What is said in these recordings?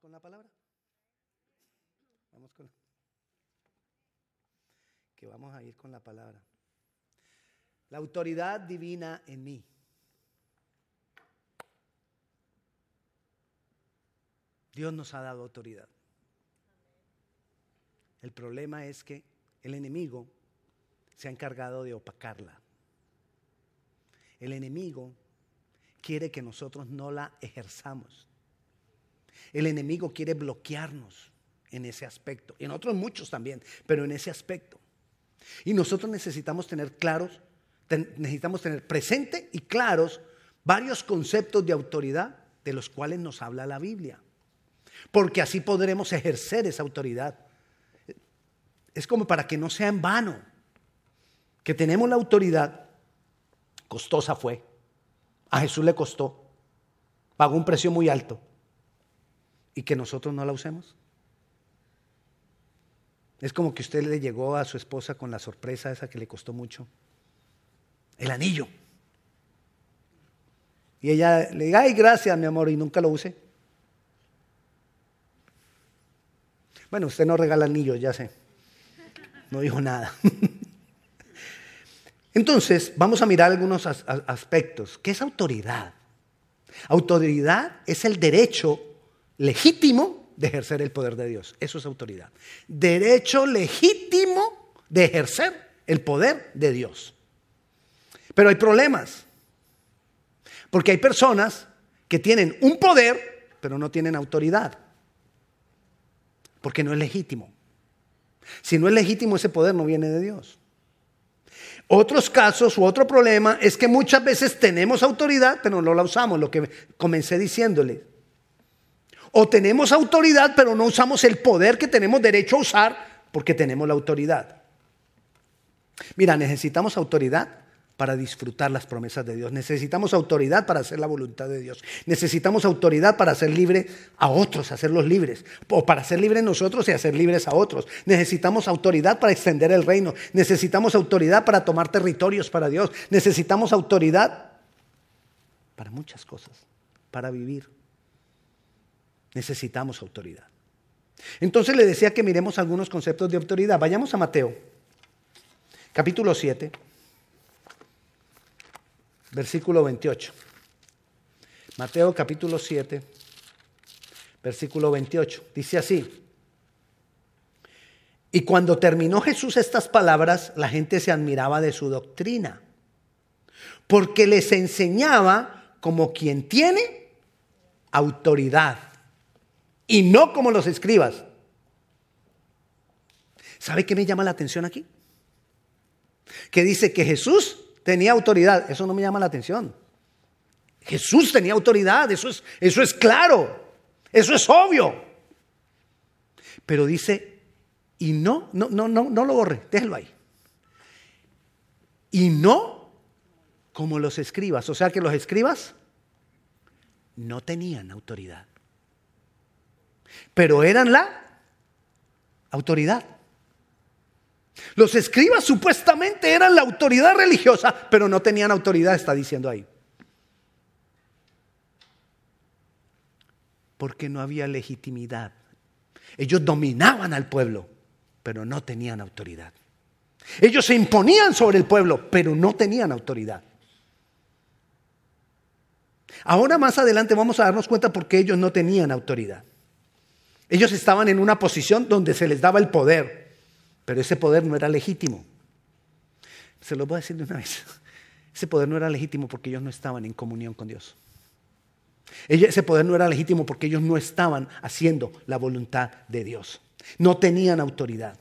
con la palabra? Vamos con que vamos a ir con la palabra. La autoridad divina en mí. Dios nos ha dado autoridad. El problema es que el enemigo se ha encargado de opacarla. El enemigo quiere que nosotros no la ejerzamos. El enemigo quiere bloquearnos en ese aspecto, en otros muchos también, pero en ese aspecto. Y nosotros necesitamos tener claros, necesitamos tener presente y claros varios conceptos de autoridad de los cuales nos habla la Biblia. Porque así podremos ejercer esa autoridad. Es como para que no sea en vano que tenemos la autoridad, costosa fue. A Jesús le costó, pagó un precio muy alto y que nosotros no la usemos. Es como que usted le llegó a su esposa con la sorpresa esa que le costó mucho. El anillo. Y ella le diga, ay, gracias, mi amor, y nunca lo use. Bueno, usted no regala anillos, ya sé. No dijo nada. Entonces, vamos a mirar algunos aspectos. ¿Qué es autoridad? Autoridad es el derecho legítimo de ejercer el poder de Dios. Eso es autoridad. Derecho legítimo de ejercer el poder de Dios. Pero hay problemas. Porque hay personas que tienen un poder, pero no tienen autoridad. Porque no es legítimo. Si no es legítimo, ese poder no viene de Dios. Otros casos u otro problema es que muchas veces tenemos autoridad, pero no la usamos, lo que comencé diciéndole. O tenemos autoridad, pero no usamos el poder que tenemos derecho a usar porque tenemos la autoridad. Mira, necesitamos autoridad para disfrutar las promesas de Dios. Necesitamos autoridad para hacer la voluntad de Dios. Necesitamos autoridad para hacer libre a otros, hacerlos libres. O para ser libres nosotros y hacer libres a otros. Necesitamos autoridad para extender el reino. Necesitamos autoridad para tomar territorios para Dios. Necesitamos autoridad para muchas cosas, para vivir necesitamos autoridad. Entonces le decía que miremos algunos conceptos de autoridad. Vayamos a Mateo, capítulo 7, versículo 28. Mateo capítulo 7, versículo 28. Dice así. Y cuando terminó Jesús estas palabras, la gente se admiraba de su doctrina, porque les enseñaba como quien tiene autoridad y no como los escribas. ¿Sabe qué me llama la atención aquí? Que dice que Jesús tenía autoridad. Eso no me llama la atención. Jesús tenía autoridad, eso es, eso es claro, eso es obvio. Pero dice, y no, no, no, no, no lo borre, déjelo ahí. Y no como los escribas, o sea que los escribas no tenían autoridad pero eran la autoridad. Los escribas supuestamente eran la autoridad religiosa, pero no tenían autoridad, está diciendo ahí. Porque no había legitimidad. Ellos dominaban al pueblo, pero no tenían autoridad. Ellos se imponían sobre el pueblo, pero no tenían autoridad. Ahora más adelante vamos a darnos cuenta por qué ellos no tenían autoridad. Ellos estaban en una posición donde se les daba el poder, pero ese poder no era legítimo. Se lo voy a decir de una vez. Ese poder no era legítimo porque ellos no estaban en comunión con Dios. Ese poder no era legítimo porque ellos no estaban haciendo la voluntad de Dios. No tenían autoridad.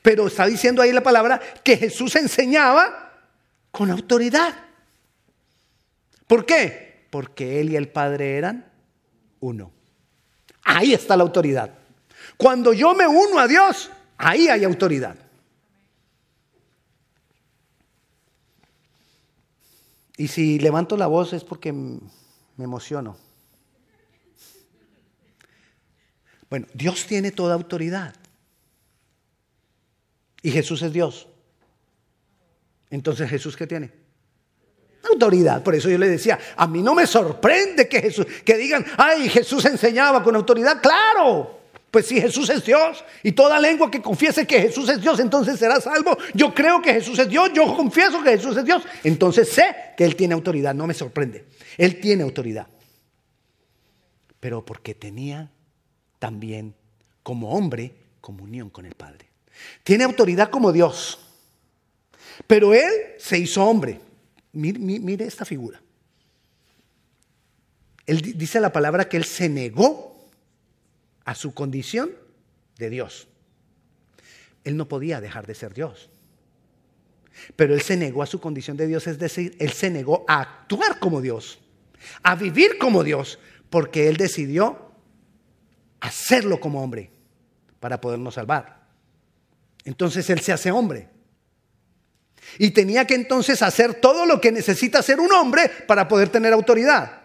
Pero está diciendo ahí la palabra que Jesús enseñaba con autoridad. ¿Por qué? Porque Él y el Padre eran uno. Ahí está la autoridad. Cuando yo me uno a Dios, ahí hay autoridad. Y si levanto la voz es porque me emociono. Bueno, Dios tiene toda autoridad. Y Jesús es Dios. Entonces Jesús qué tiene? Autoridad. Por eso yo le decía, a mí no me sorprende que Jesús, que digan, ay, Jesús enseñaba con autoridad. Claro. Pues si Jesús es Dios y toda lengua que confiese que Jesús es Dios, entonces será salvo. Yo creo que Jesús es Dios, yo confieso que Jesús es Dios. Entonces sé que Él tiene autoridad, no me sorprende. Él tiene autoridad. Pero porque tenía también como hombre comunión con el Padre. Tiene autoridad como Dios. Pero Él se hizo hombre. Mire, esta figura. Él dice la palabra que Él se negó a su condición de Dios. Él no podía dejar de ser Dios. Pero Él se negó a su condición de Dios, es decir, Él se negó a actuar como Dios, a vivir como Dios, porque Él decidió hacerlo como hombre para podernos salvar. Entonces Él se hace hombre. Y tenía que entonces hacer todo lo que necesita ser un hombre para poder tener autoridad.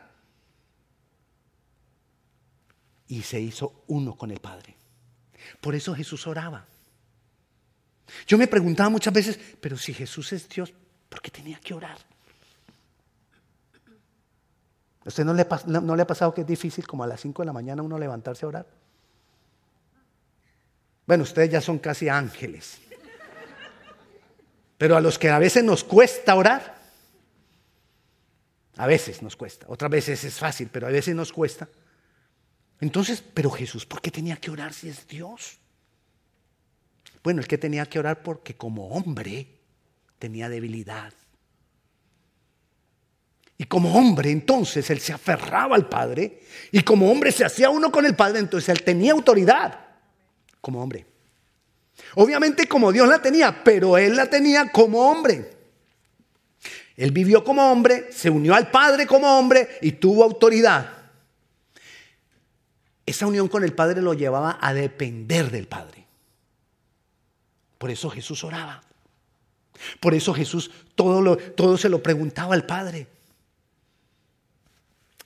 Y se hizo uno con el Padre. Por eso Jesús oraba. Yo me preguntaba muchas veces, pero si Jesús es Dios, ¿por qué tenía que orar? ¿A usted no le, no le ha pasado que es difícil como a las 5 de la mañana uno levantarse a orar? Bueno, ustedes ya son casi ángeles. Pero a los que a veces nos cuesta orar, a veces nos cuesta, otras veces es fácil, pero a veces nos cuesta. Entonces, pero Jesús, ¿por qué tenía que orar si es Dios? Bueno, el que tenía que orar porque como hombre tenía debilidad. Y como hombre entonces él se aferraba al Padre y como hombre se hacía uno con el Padre, entonces él tenía autoridad como hombre. Obviamente como Dios la tenía, pero Él la tenía como hombre. Él vivió como hombre, se unió al Padre como hombre y tuvo autoridad. Esa unión con el Padre lo llevaba a depender del Padre. Por eso Jesús oraba. Por eso Jesús todo, lo, todo se lo preguntaba al Padre.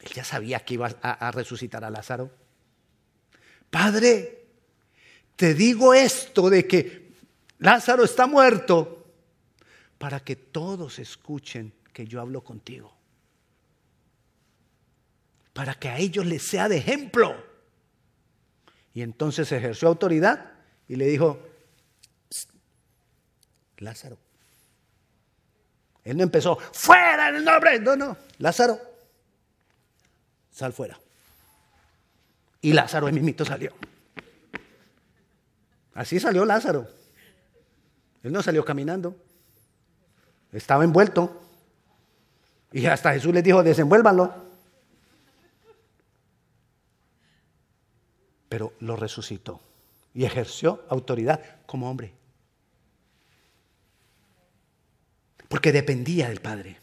Él ya sabía que iba a resucitar a Lázaro. Padre, te digo esto de que Lázaro está muerto para que todos escuchen que yo hablo contigo. Para que a ellos les sea de ejemplo. Y entonces ejerció autoridad y le dijo, Lázaro. Él no empezó, fuera en el nombre. No, no, Lázaro, sal fuera. Y Lázaro el mismito salió. Así salió Lázaro. Él no salió caminando. Estaba envuelto. Y hasta Jesús les dijo, desenvuélvanlo. Pero lo resucitó y ejerció autoridad como hombre. Porque dependía del Padre.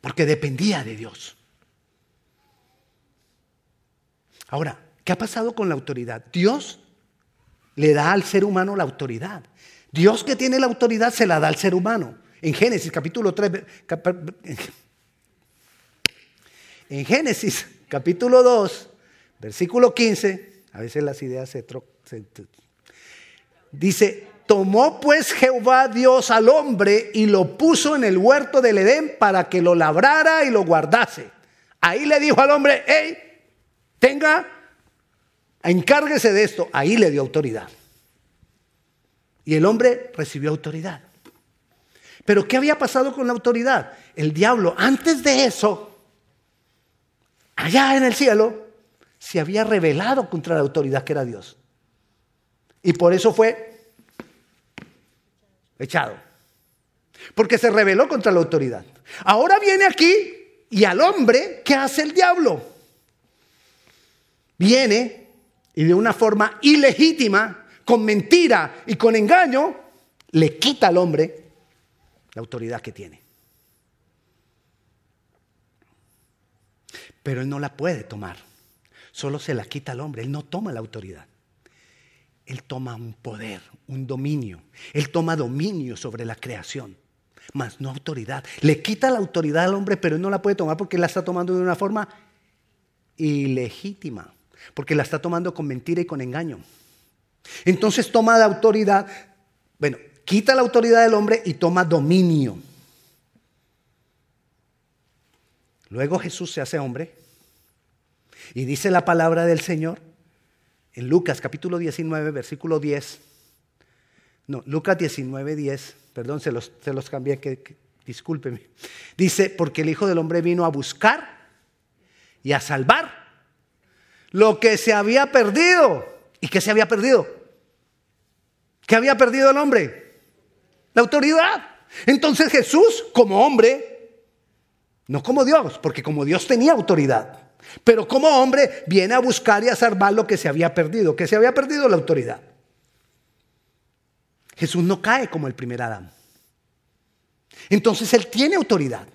Porque dependía de Dios. Ahora, ¿Qué ha pasado con la autoridad? Dios le da al ser humano la autoridad. Dios que tiene la autoridad se la da al ser humano. En Génesis capítulo 3, en Génesis capítulo 2, versículo 15, a veces las ideas se, se dice, tomó pues Jehová Dios al hombre y lo puso en el huerto del Edén para que lo labrara y lo guardase. Ahí le dijo al hombre, hey, tenga encárguese de esto. Ahí le dio autoridad. Y el hombre recibió autoridad. Pero ¿qué había pasado con la autoridad? El diablo, antes de eso, allá en el cielo, se había rebelado contra la autoridad que era Dios. Y por eso fue echado. Porque se rebeló contra la autoridad. Ahora viene aquí y al hombre, ¿qué hace el diablo? Viene y de una forma ilegítima, con mentira y con engaño, le quita al hombre la autoridad que tiene. Pero él no la puede tomar. Solo se la quita al hombre. Él no toma la autoridad. Él toma un poder, un dominio. Él toma dominio sobre la creación, más no autoridad. Le quita la autoridad al hombre, pero él no la puede tomar porque la está tomando de una forma ilegítima porque la está tomando con mentira y con engaño. Entonces toma la autoridad, bueno, quita la autoridad del hombre y toma dominio. Luego Jesús se hace hombre y dice la palabra del Señor en Lucas capítulo 19, versículo 10. No, Lucas 19, 10. Perdón, se los, se los cambié, que, discúlpeme. Dice, porque el Hijo del Hombre vino a buscar y a salvar lo que se había perdido. ¿Y qué se había perdido? ¿Qué había perdido el hombre? La autoridad. Entonces Jesús, como hombre, no como Dios, porque como Dios tenía autoridad, pero como hombre viene a buscar y a salvar lo que se había perdido, que se había perdido la autoridad. Jesús no cae como el primer Adán. Entonces Él tiene autoridad.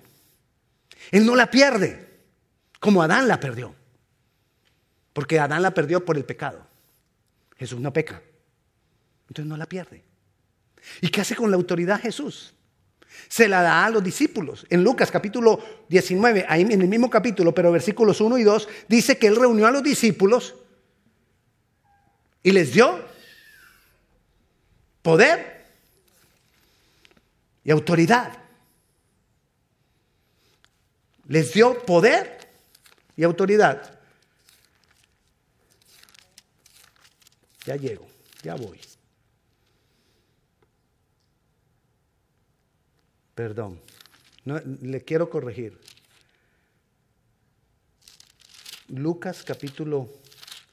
Él no la pierde, como Adán la perdió. Porque Adán la perdió por el pecado. Jesús no peca. Entonces no la pierde. ¿Y qué hace con la autoridad Jesús? Se la da a los discípulos. En Lucas capítulo 19, ahí en el mismo capítulo, pero versículos 1 y 2, dice que Él reunió a los discípulos y les dio poder y autoridad. Les dio poder y autoridad. Ya llego, ya voy. Perdón, le quiero corregir. Lucas capítulo,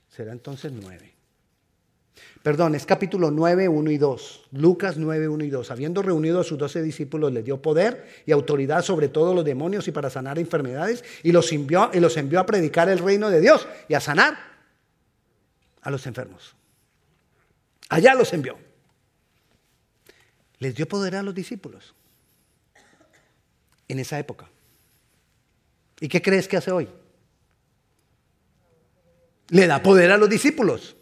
será entonces 9. Perdón, es capítulo 9, 1 y 2. Lucas 9, 1 y 2. Habiendo reunido a sus doce discípulos, les dio poder y autoridad sobre todos los demonios y para sanar enfermedades y los envió, y los envió a predicar el reino de Dios y a sanar a los enfermos. Allá los envió. Les dio poder a los discípulos en esa época. ¿Y qué crees que hace hoy? Le da poder a los discípulos.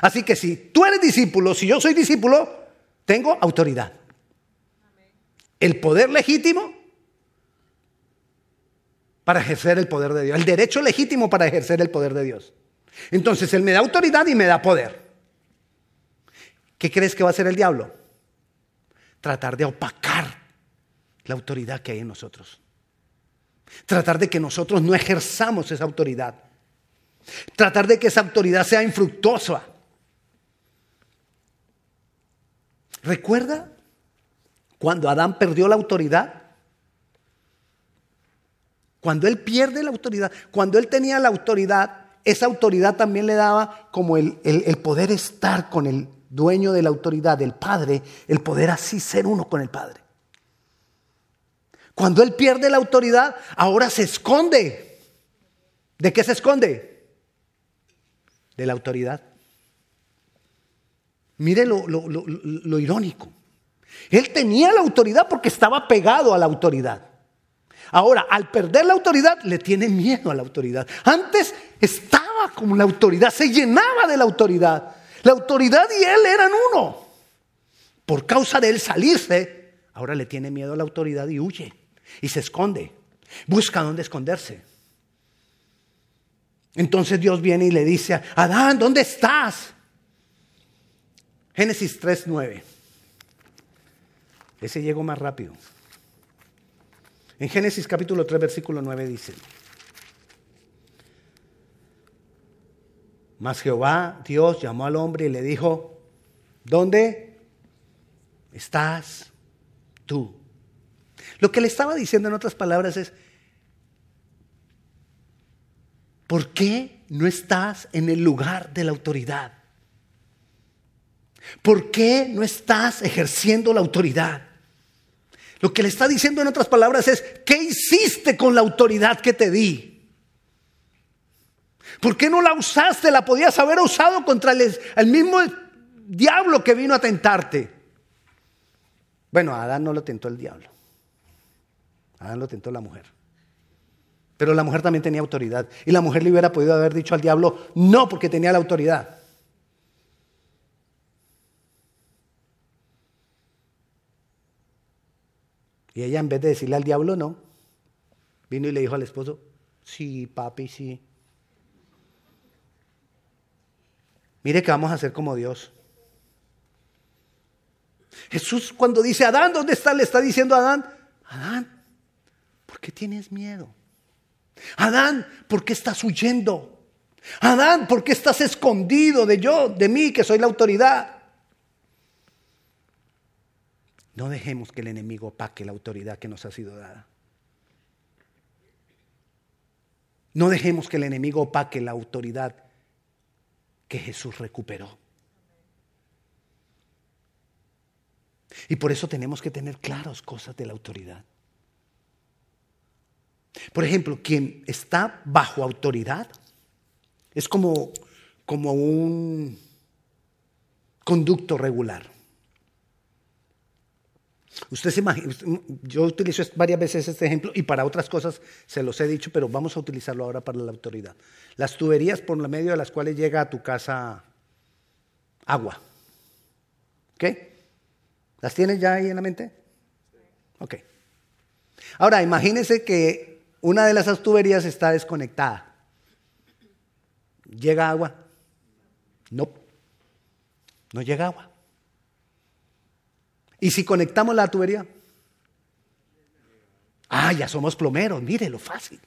Así que si tú eres discípulo, si yo soy discípulo, tengo autoridad. El poder legítimo para ejercer el poder de Dios. El derecho legítimo para ejercer el poder de Dios. Entonces Él me da autoridad y me da poder. ¿Qué crees que va a hacer el diablo? Tratar de opacar la autoridad que hay en nosotros. Tratar de que nosotros no ejerzamos esa autoridad. Tratar de que esa autoridad sea infructuosa. ¿Recuerda cuando Adán perdió la autoridad? Cuando él pierde la autoridad, cuando él tenía la autoridad, esa autoridad también le daba como el, poder estar con el dueño de la autoridad, del Padre, el poder así ser uno con el Padre. Cuando él pierde la autoridad, ahora se esconde. ¿De qué se esconde? De la autoridad. Mire lo, irónico. Él tenía la autoridad porque estaba pegado a la autoridad. Ahora, al perder la autoridad, le tiene miedo a la autoridad. Antes estaba como la autoridad, se llenaba de la autoridad. La autoridad y él eran uno. Por causa de él salirse, ahora le tiene miedo a la autoridad y huye. Y se esconde. Busca dónde esconderse. Entonces Dios viene y le dice, Adán, ¿dónde estás? Génesis 3.9. Ese llegó más rápido. En Génesis capítulo 3, versículo 9 dice, Mas Jehová, Dios, llamó al hombre y le dijo, ¿dónde estás tú? Lo que le estaba diciendo en otras palabras es, ¿por qué no estás en el lugar de la autoridad? ¿Por qué no estás ejerciendo la autoridad? Lo que le está diciendo en otras palabras es, ¿qué hiciste con la autoridad que te di? ¿Por qué no la usaste? La podías haber usado contra el, mismo diablo que vino a tentarte. Bueno, a Adán no lo tentó el diablo. Adán lo tentó la mujer. Pero la mujer también tenía autoridad. Y la mujer le hubiera podido haber dicho al diablo, no, porque tenía la autoridad. Y ella en vez de decirle al diablo no, vino y le dijo al esposo, sí, papi, sí. Mire que vamos a hacer como Dios. Jesús cuando dice, Adán, ¿dónde está? Le está diciendo Adán, Adán, ¿por qué tienes miedo? Adán, ¿por qué estás huyendo? Adán, ¿por qué estás escondido de yo, de mí, que soy la autoridad? No dejemos que el enemigo opaque la autoridad que nos ha sido dada. No dejemos que el enemigo opaque la autoridad que Jesús recuperó. Y por eso tenemos que tener claras cosas de la autoridad. Por ejemplo, quien está bajo autoridad es como, como un conducto regular. Usted se imagina, yo utilizo varias veces este ejemplo y para otras cosas se los he dicho, pero vamos a utilizarlo ahora para la autoridad. Las tuberías por medio de las cuales llega a tu casa agua. ¿Ok? ¿Las tienes ya ahí en la mente? Ok. Ahora, imagínense que una de las tuberías está desconectada. ¿Llega agua? No. No llega agua. ¿Y si conectamos la tubería? Ah, ya somos plomeros, mire lo fácil.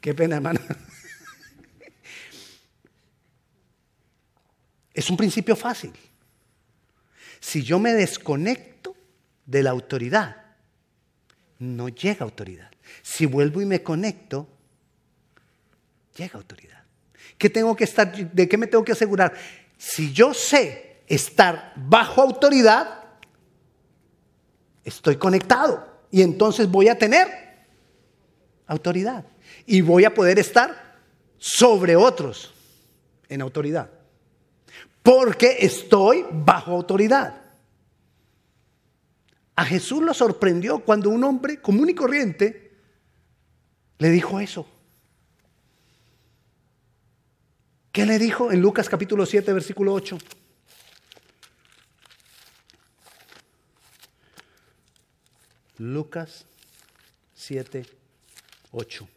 Qué pena, hermano. Es un principio fácil. Si yo me desconecto de la autoridad, no llega autoridad. Si vuelvo y me conecto, llega autoridad. ¿Qué tengo que estar, ¿De qué me tengo que asegurar? Si yo sé estar bajo autoridad, estoy conectado y entonces voy a tener autoridad y voy a poder estar sobre otros en autoridad. Porque estoy bajo autoridad. A Jesús lo sorprendió cuando un hombre común y corriente le dijo eso. ¿Qué le dijo en Lucas capítulo 7, versículo 8? Lucas 7, 8.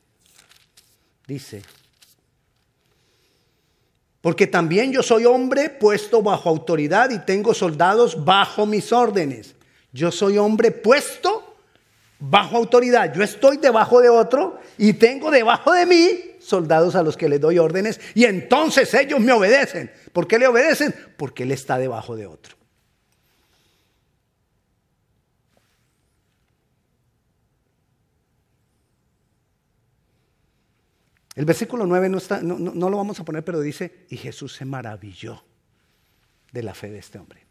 Dice, porque también yo soy hombre puesto bajo autoridad y tengo soldados bajo mis órdenes. Yo soy hombre puesto bajo autoridad. Yo estoy debajo de otro y tengo debajo de mí soldados a los que les doy órdenes y entonces ellos me obedecen. ¿Por qué le obedecen? Porque él está debajo de otro. El versículo 9 no, está, no, lo vamos a poner, pero dice, y Jesús se maravilló de la fe de este hombre.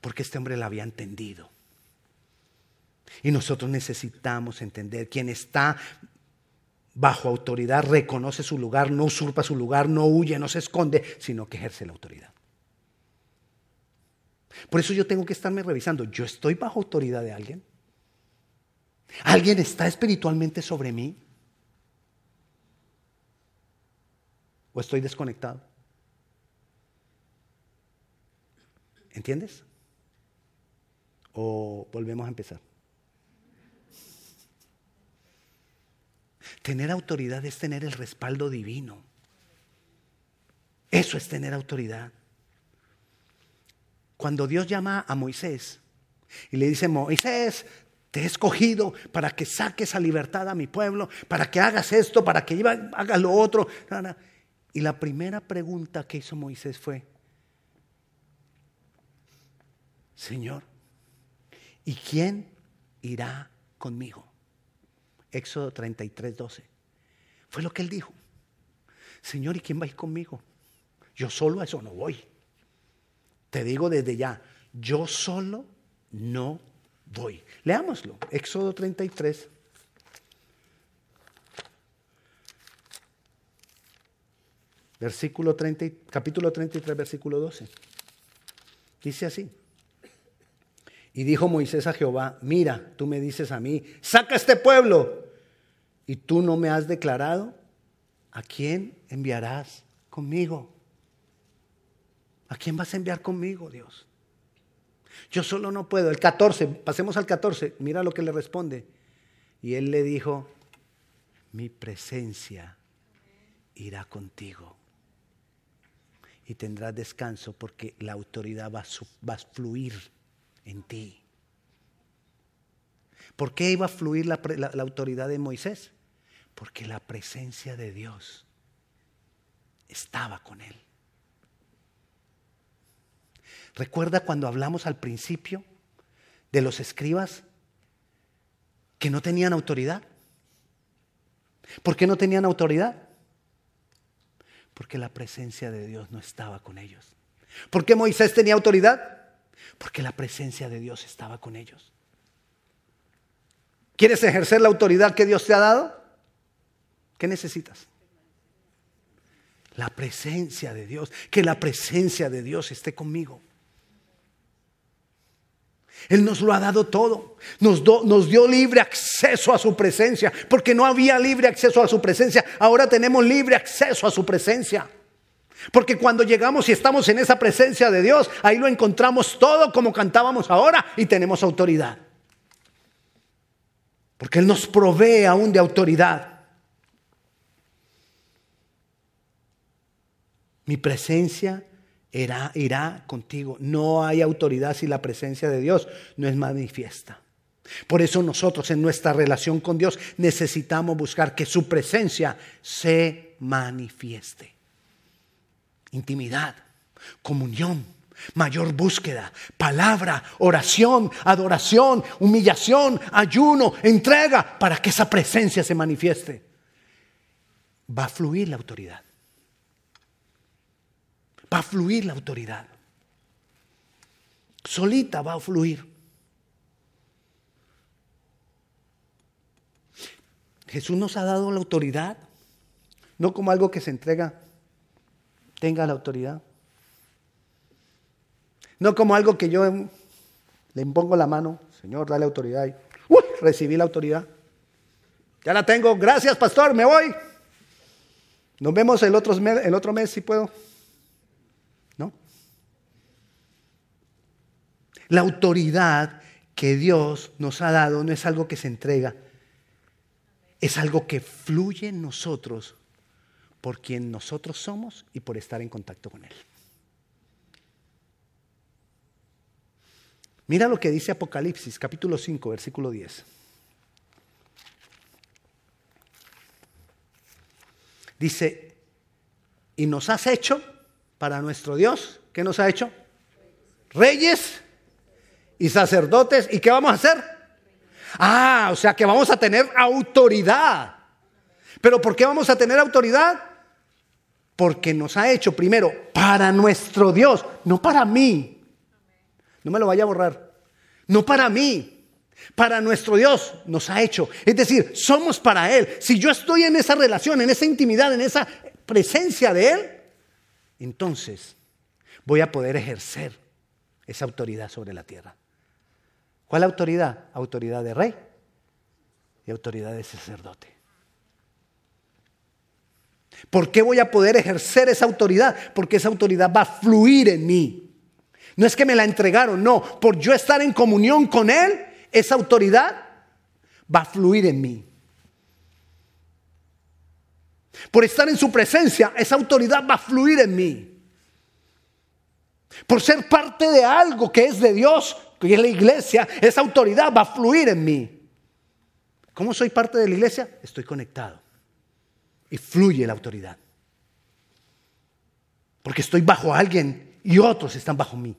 Porque este hombre la había entendido. Y nosotros necesitamos entender, quien está bajo autoridad reconoce su lugar, no usurpa su lugar, no huye, no se esconde, sino que ejerce la autoridad. Por eso yo tengo que estarme revisando, ¿yo estoy bajo autoridad de alguien? ¿Alguien está espiritualmente sobre mí? ¿O estoy desconectado? ¿Entiendes? ¿O volvemos a empezar? Tener autoridad es tener el respaldo divino. Eso es tener autoridad. Cuando Dios llama a Moisés y le dice, Moisés, te he escogido para que saques a libertad a mi pueblo, para que hagas esto, para que hagas lo otro. Y la primera pregunta que hizo Moisés fue, Señor, ¿y quién irá conmigo? Éxodo 33, 12. Fue lo que él dijo. Señor, ¿y quién va a ir conmigo? Yo solo a eso no voy. Te digo desde ya, yo solo no voy. Leámoslo. Éxodo 33, Versículo 30, capítulo 33, versículo 12. Dice así. Y dijo Moisés a Jehová, mira, tú me dices a mí, saca este pueblo. Y tú no me has declarado a quién enviarás conmigo. ¿A quién vas a enviar conmigo, Dios? Yo solo no puedo. El 14, pasemos al 14, mira lo que le responde. Y él le dijo, mi presencia irá contigo y tendrás descanso porque la autoridad va a, fluir en ti. ¿Por qué iba a fluir la- la autoridad de Moisés? Porque la presencia de Dios estaba con él. ¿Recuerda cuando hablamos al principio de los escribas que no tenían autoridad? ¿Por qué no tenían autoridad? Porque la presencia de Dios no estaba con ellos. ¿Por qué Moisés tenía autoridad? Porque la presencia de Dios estaba con ellos. ¿Quieres ejercer la autoridad que Dios te ha dado? ¿Qué necesitas? La presencia de Dios. Que la presencia de Dios esté conmigo. Él nos lo ha dado todo. Nos, dio libre acceso a su presencia. Porque no había libre acceso a su presencia. Ahora tenemos libre acceso a su presencia. Porque cuando llegamos y estamos en esa presencia de Dios, ahí lo encontramos todo como cantábamos ahora y tenemos autoridad. Porque Él nos provee aún de autoridad. Mi presencia irá, irá contigo. No hay autoridad si la presencia de Dios no es manifiesta. Por eso nosotros en nuestra relación con Dios necesitamos buscar que su presencia se manifieste. Intimidad, comunión, mayor búsqueda, palabra, oración, adoración, humillación, ayuno, entrega, para que esa presencia se manifieste. Va a fluir la autoridad. Va a fluir la autoridad. Solita va a fluir. Jesús nos ha dado la autoridad, no como algo que se entrega, tenga la autoridad. No como algo que yo le impongo la mano, Señor, dale autoridad. Y, recibí la autoridad. Ya la tengo, gracias pastor, me voy. Nos vemos el otro el otro mes si puedo. ¿No? La autoridad que Dios nos ha dado no es algo que se entrega, es algo que fluye en nosotros por quien nosotros somos y por estar en contacto con Él. Mira lo que dice Apocalipsis, capítulo 5, versículo 10. Dice, y nos has hecho para nuestro Dios, ¿qué nos ha hecho? Reyes y sacerdotes. ¿Y qué vamos a hacer? Ah, o sea que vamos a tener autoridad. ¿Pero por qué vamos a tener autoridad? Porque nos ha hecho primero para nuestro Dios, no para mí. No me lo vaya a borrar. No para mí. Para nuestro Dios nos ha hecho. Es decir, somos para Él. Si yo estoy en esa relación, en esa intimidad, en esa presencia de Él, entonces voy a poder ejercer esa autoridad sobre la tierra. ¿Cuál autoridad? Autoridad de rey y autoridad de sacerdote. ¿Por qué voy a poder ejercer esa autoridad? Porque esa autoridad va a fluir en mí. No es que me la entregaron, no. Por yo estar en comunión con Él, esa autoridad va a fluir en mí. Por estar en su presencia, esa autoridad va a fluir en mí. Por ser parte de algo que es de Dios, que es la iglesia, esa autoridad va a fluir en mí. ¿Cómo soy parte de la iglesia? Estoy conectado. Y fluye la autoridad. Porque estoy bajo alguien y otros están bajo mí.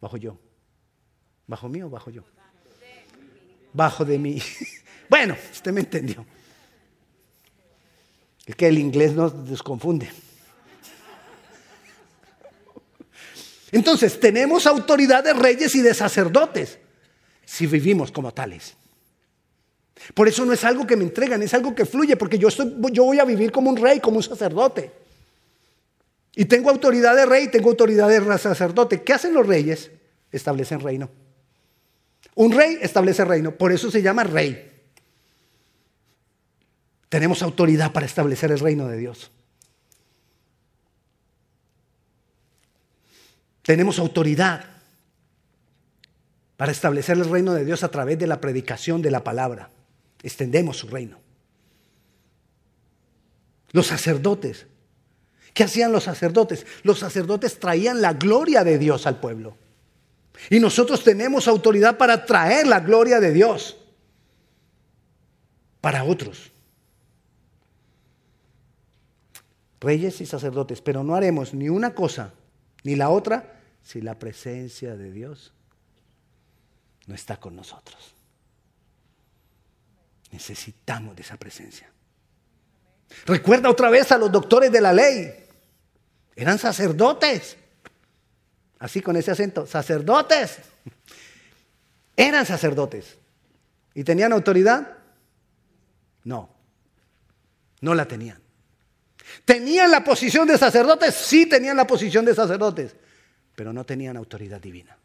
Bajo yo. ¿Bajo mí o bajo yo? Bajo de mí. Bueno, usted me entendió. Es que el inglés nos desconfunde. Entonces, tenemos autoridad de reyes y de sacerdotes si vivimos como tales. Por eso no es algo que me entregan, es algo que fluye, porque yo, yo voy a vivir como un rey, como un sacerdote. Y tengo autoridad de rey, tengo autoridad de sacerdote. ¿Qué hacen los reyes? Establecen reino. Un rey establece reino, por eso se llama rey. Tenemos autoridad para establecer el reino de Dios. Tenemos autoridad para establecer el reino de Dios a través de la predicación de la palabra. Extendemos su reino. Los sacerdotes. ¿Qué hacían los sacerdotes? Los sacerdotes traían la gloria de Dios al pueblo. Y nosotros tenemos autoridad para traer la gloria de Dios para otros. Reyes y sacerdotes, pero no haremos ni una cosa ni la otra si la presencia de Dios no está con nosotros. Necesitamos de esa presencia. Recuerda otra vez a los doctores de la ley. Eran sacerdotes. Así con ese acento, sacerdotes. Eran sacerdotes. ¿Y tenían autoridad? No, no la tenían. ¿Tenían la posición de sacerdotes? Sí, tenían la posición de sacerdotes, pero no tenían autoridad divina.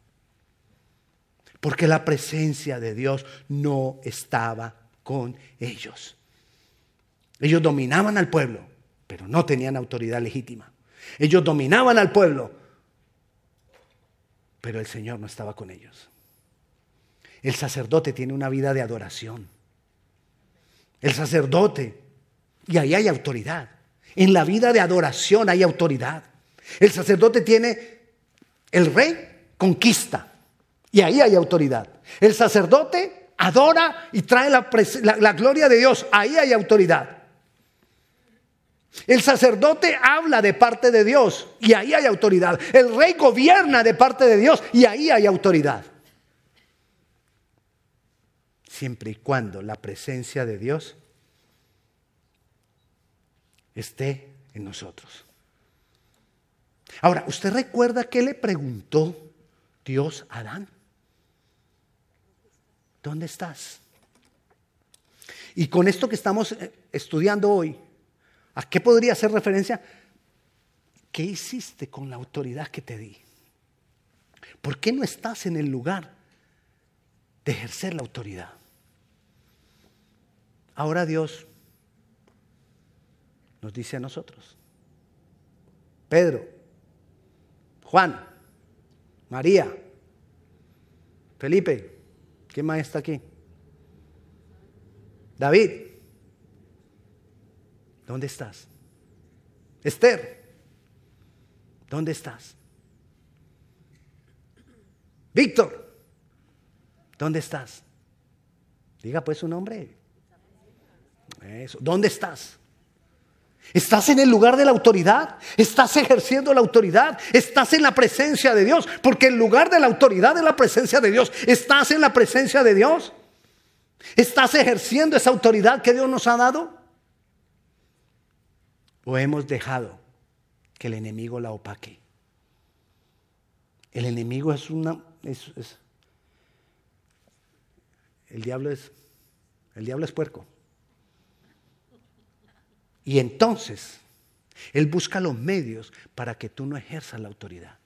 Porque la presencia de Dios no estaba con ellos. Ellos dominaban al pueblo, pero no tenían autoridad legítima. Ellos dominaban al pueblo, pero el Señor no estaba con ellos. El sacerdote tiene una vida de adoración. El sacerdote, y ahí hay autoridad. En la vida de adoración hay autoridad. El sacerdote tiene, el rey conquista, y ahí hay autoridad. El sacerdote adora y trae la, gloria de Dios, ahí hay autoridad. El sacerdote habla de parte de Dios y ahí hay autoridad. El rey gobierna de parte de Dios y ahí hay autoridad. Siempre y cuando la presencia de Dios esté en nosotros. Ahora, ¿usted recuerda qué le preguntó Dios a Adán? ¿Dónde estás? Y con esto que estamos eh, estudiando hoy, ¿a qué podría hacer referencia? ¿Qué hiciste con la autoridad que te di? ¿Por qué no estás en el lugar de ejercer la autoridad? Ahora Dios nos dice a nosotros. Pedro, Juan, María, Felipe, ¿quién más está aquí? David, ¿dónde estás? Esther, ¿dónde estás? Víctor, ¿dónde estás? Diga pues su nombre. Eso. ¿Dónde estás? Estás en el lugar de la autoridad, estás ejerciendo la autoridad, estás en la presencia de Dios, porque el lugar de la autoridad es la presencia de Dios. Estás en la presencia de Dios. ¿Estás ejerciendo esa autoridad que Dios nos ha dado? ¿O hemos dejado que el enemigo la opaque? El enemigo es una... el diablo es... El diablo es puerco. Y entonces, Él busca los medios para que tú no ejerzas la autoridad.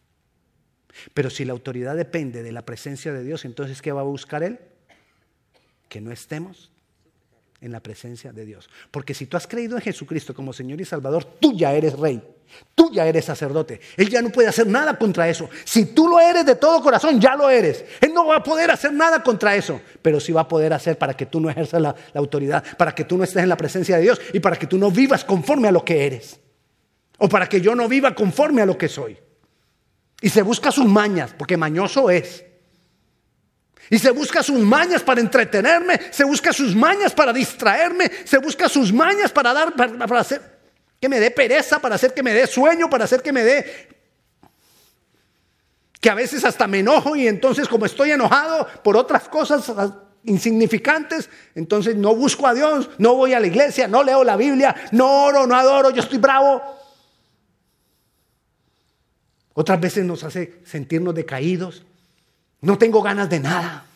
Pero si la autoridad depende de la presencia de Dios, entonces ¿qué va a buscar Él? Que no estemos en la presencia de Dios. Porque si tú has creído en Jesucristo como Señor y Salvador, tú ya eres rey. Tú ya eres sacerdote. Él ya no puede hacer nada contra eso. Si tú lo eres de todo corazón, ya lo eres. Él no va a poder hacer nada contra eso. Pero sí va a poder hacer para que tú no ejerzas la, autoridad, para que tú no estés en la presencia de Dios y para que tú no vivas conforme a lo que eres. O para que yo no viva conforme a lo que soy. Y se busca sus mañas, porque mañoso es. Y se busca sus mañas para entretenerme, se busca sus mañas para distraerme, se busca sus mañas para dar, para, hacer que me dé pereza, para hacer que me dé sueño, para hacer que me dé que a veces hasta me enojo y entonces como estoy enojado por otras cosas insignificantes, entonces no busco a Dios, no voy a la iglesia, no leo la Biblia, no oro, no adoro, yo estoy bravo. Otras veces nos hace sentirnos decaídos. No tengo ganas de nada.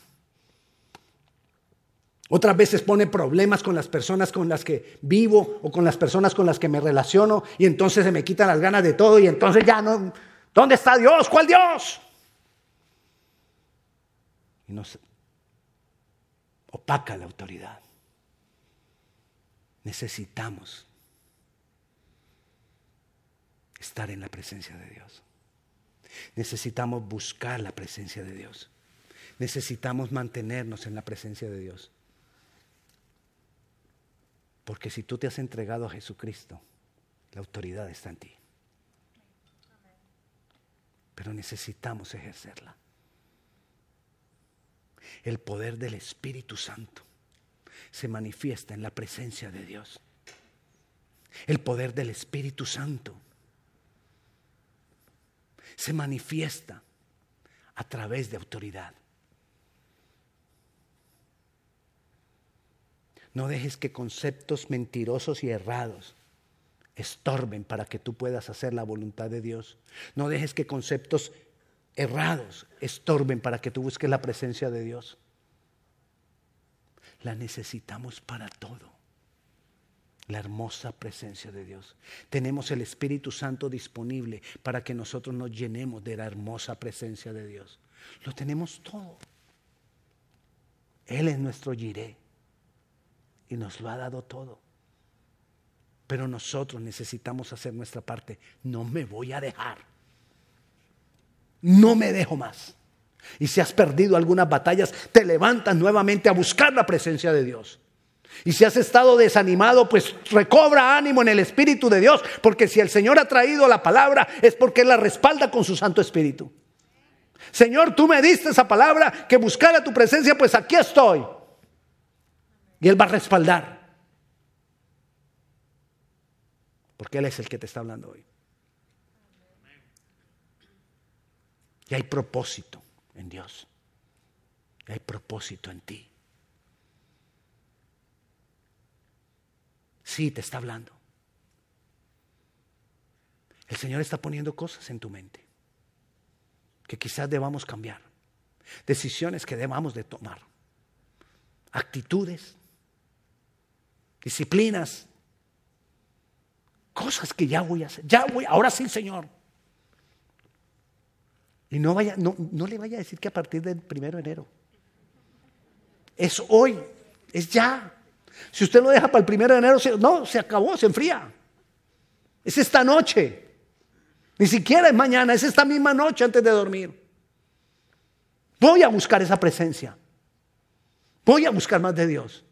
Otras veces pone problemas con las personas con las que vivo o con las personas con las que me relaciono y entonces se me quitan las ganas de todo y entonces ya no... ¿Dónde está Dios? ¿Cuál Dios? Y nos opaca la autoridad. Necesitamos estar en la presencia de Dios. Necesitamos buscar la presencia de Dios. Necesitamos mantenernos en la presencia de Dios. Porque si tú te has entregado a Jesucristo, la autoridad está en ti. pero necesitamos ejercerla. El poder del Espíritu Santo se manifiesta en la presencia de Dios. El poder del Espíritu Santo se manifiesta a través de autoridad. No dejes que conceptos mentirosos y errados estorben para que tú puedas hacer la voluntad de Dios. No dejes que conceptos errados estorben para que tú busques la presencia de Dios. La necesitamos para todo. La hermosa presencia de Dios. Tenemos el Espíritu Santo disponible para que nosotros nos llenemos de la hermosa presencia de Dios. Lo tenemos todo. Él es nuestro giré y nos lo ha dado todo. Pero nosotros necesitamos hacer nuestra parte. No me voy a dejar. No me dejo más. Y si has perdido algunas batallas, te levantas nuevamente a buscar la presencia de Dios. Y si has estado desanimado, pues recobra ánimo en el Espíritu de Dios, porque si el Señor ha traído la palabra es porque Él la respalda con su Santo Espíritu. Señor, tú me diste esa palabra que buscara tu presencia, pues aquí estoy. Y Él va a respaldar. Porque Él es el que te está hablando hoy. Y hay propósito en Dios. Y hay propósito en ti. Sí, te está hablando. El Señor está poniendo cosas en tu mente que quizás debamos cambiar. Decisiones que debamos de tomar. Actitudes disciplinas, cosas que ya voy a hacer. Ya voy, ahora sí, Señor. Y no, vaya, no, no le vaya a decir que a partir del primero de enero. Es hoy, es ya. Si usted lo deja para el primero de enero, no, se acabó, se enfría. Es esta noche. Ni siquiera es mañana, es esta misma noche antes de dormir. Voy a buscar esa presencia. Voy a buscar más de Dios.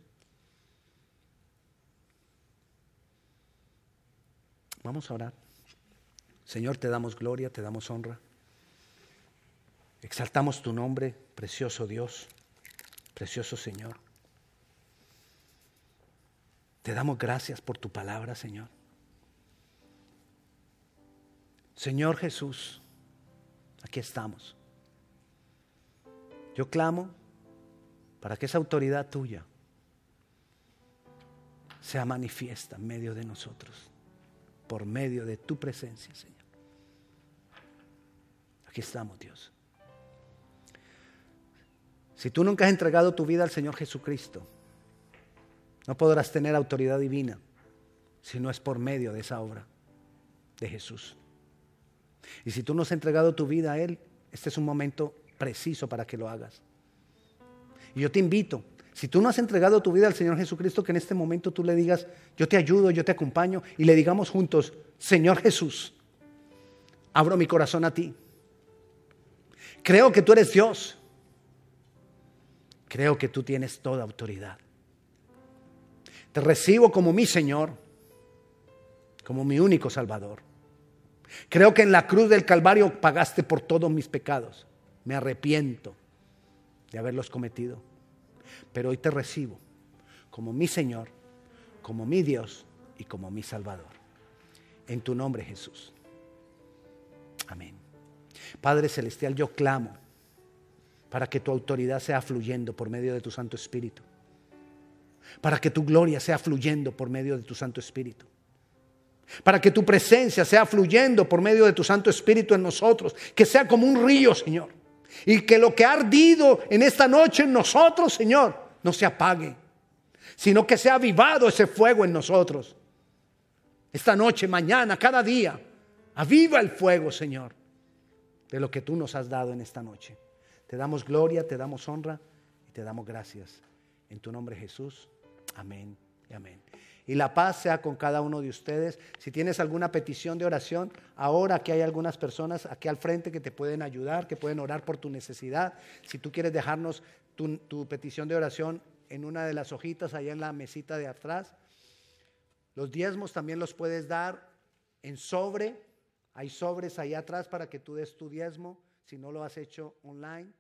Vamos a orar. Señor, te damos gloria, te damos honra. Exaltamos tu nombre, precioso Dios, precioso Señor. Te damos gracias por tu palabra, Señor. Señor Jesús, aquí estamos. Yo clamo para que esa autoridad tuya sea manifiesta en medio de nosotros por medio de tu presencia, Señor. Aquí estamos, Dios. Si tú nunca has entregado tu vida al Señor Jesucristo, no podrás tener autoridad divina si no es por medio de esa obra de Jesús. Y si tú no has entregado tu vida a Él, este es un momento preciso para que lo hagas. Y yo te invito si tú no has entregado tu vida al Señor Jesucristo, que en este momento tú le digas, yo te ayudo, yo te acompaño, y le digamos juntos, Señor Jesús, abro mi corazón a ti. Creo que tú eres Dios. Creo que tú tienes toda autoridad. Te recibo como mi Señor, como mi único Salvador. Creo que en la cruz del Calvario pagaste por todos mis pecados. Me arrepiento de haberlos cometido pero hoy te recibo como mi Señor, como mi Dios y como mi Salvador. En tu nombre Jesús. Amén. Padre Celestial, yo clamo para que tu autoridad sea fluyendo por medio de tu Santo Espíritu. Para que tu gloria sea fluyendo por medio de tu Santo Espíritu. Para que tu presencia sea fluyendo por medio de tu Santo Espíritu en nosotros. Que sea como un río, Señor. Y que lo que ha ardido en esta noche en nosotros, Señor, no se apague, sino que sea avivado ese fuego en nosotros. Esta noche, mañana, cada día, aviva el fuego, Señor, de lo que tú nos has dado en esta noche. Te damos gloria, te damos honra y te damos gracias. En tu nombre Jesús. Amén y amén. Y la paz sea con cada uno de ustedes. Si tienes alguna petición de oración, ahora que hay algunas personas aquí al frente que te pueden ayudar, que pueden orar por tu necesidad. Si tú quieres dejarnos tu, petición de oración en una de las hojitas allá en la mesita de atrás. Los diezmos también los puedes dar en sobre Hay sobres ahí atrás para que tú des tu diezmo, si no lo has hecho online.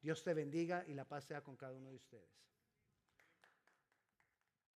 Dios te bendiga y la paz sea con cada uno de ustedes.